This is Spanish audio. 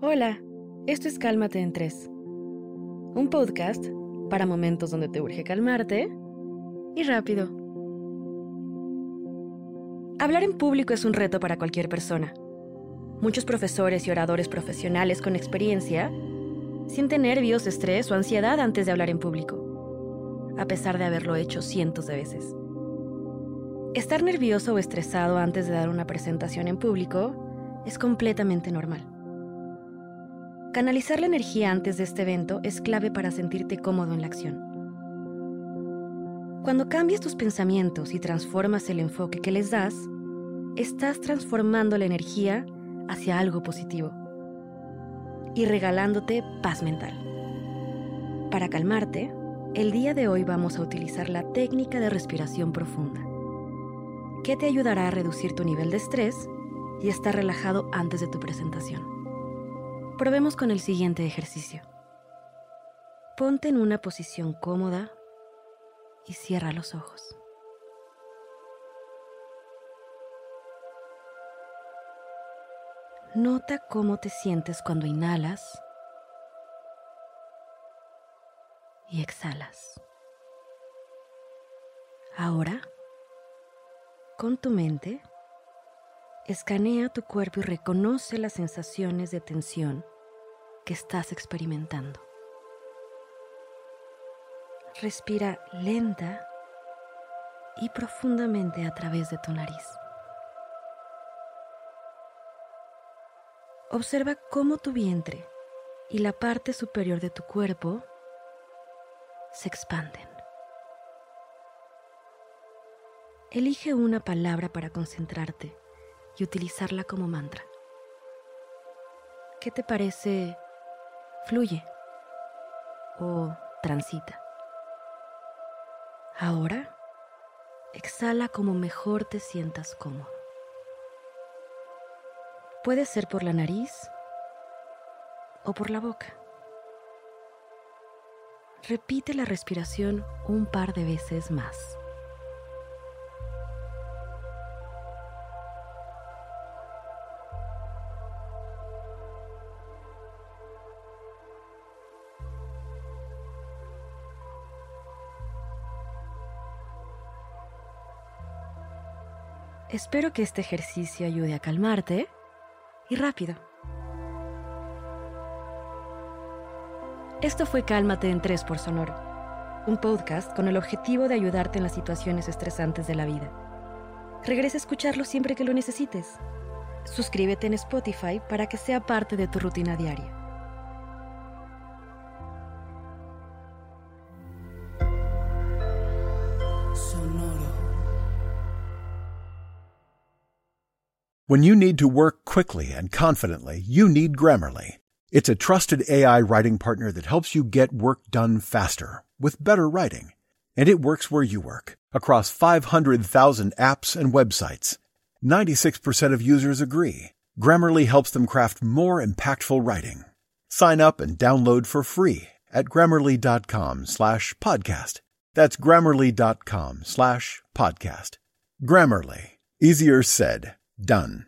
Hola, esto es Cálmate en Tres, un podcast para momentos donde te urge calmarte y rápido. Hablar en público es un reto para cualquier persona. Muchos profesores y oradores profesionales con experiencia sienten nervios, estrés o ansiedad antes de hablar en público, a pesar de haberlo hecho cientos de veces. Estar nervioso o estresado antes de dar una presentación en público es completamente normal. Canalizar la energía antes de este evento es clave para sentirte cómodo en la acción. Cuando cambias tus pensamientos y transformas el enfoque que les das, estás transformando la energía hacia algo positivo y regalándote paz mental. Para calmarte, el día de hoy vamos a utilizar la técnica de respiración profunda que te ayudará a reducir tu nivel de estrés y estar relajado antes de tu presentación. Probemos con el siguiente ejercicio. Ponte en una posición cómoda y cierra los ojos. Nota cómo te sientes cuando inhalas y exhalas. Ahora con tu mente, escanea tu cuerpo y reconoce las sensaciones de tensión que estás experimentando. Respira lenta y profundamente a través de tu nariz. Observa cómo tu vientre y la parte superior de tu cuerpo se expanden. Elige una palabra para concentrarte y utilizarla como mantra. ¿Qué te parece fluye o transita? Ahora, exhala como mejor te sientas cómodo. Puede ser por la nariz o por la boca. Repite la respiración un par de veces más. Espero que este ejercicio ayude a calmarte y rápido. Esto fue Cálmate en 3 por Sonoro, un podcast con el objetivo de ayudarte en las situaciones estresantes de la vida. Regresa a escucharlo siempre que lo necesites. Suscríbete en Spotify para que sea parte de tu rutina diaria. When you need to work quickly and confidently, you need Grammarly. It's a trusted AI writing partner that helps you get work done faster with better writing. And it works where you work across 500,000 apps and websites. 96% of users agree. Grammarly helps them craft more impactful writing. Sign up and download for free at grammarly.com slash podcast. That's grammarly.com slash podcast. Grammarly. Easier said, done.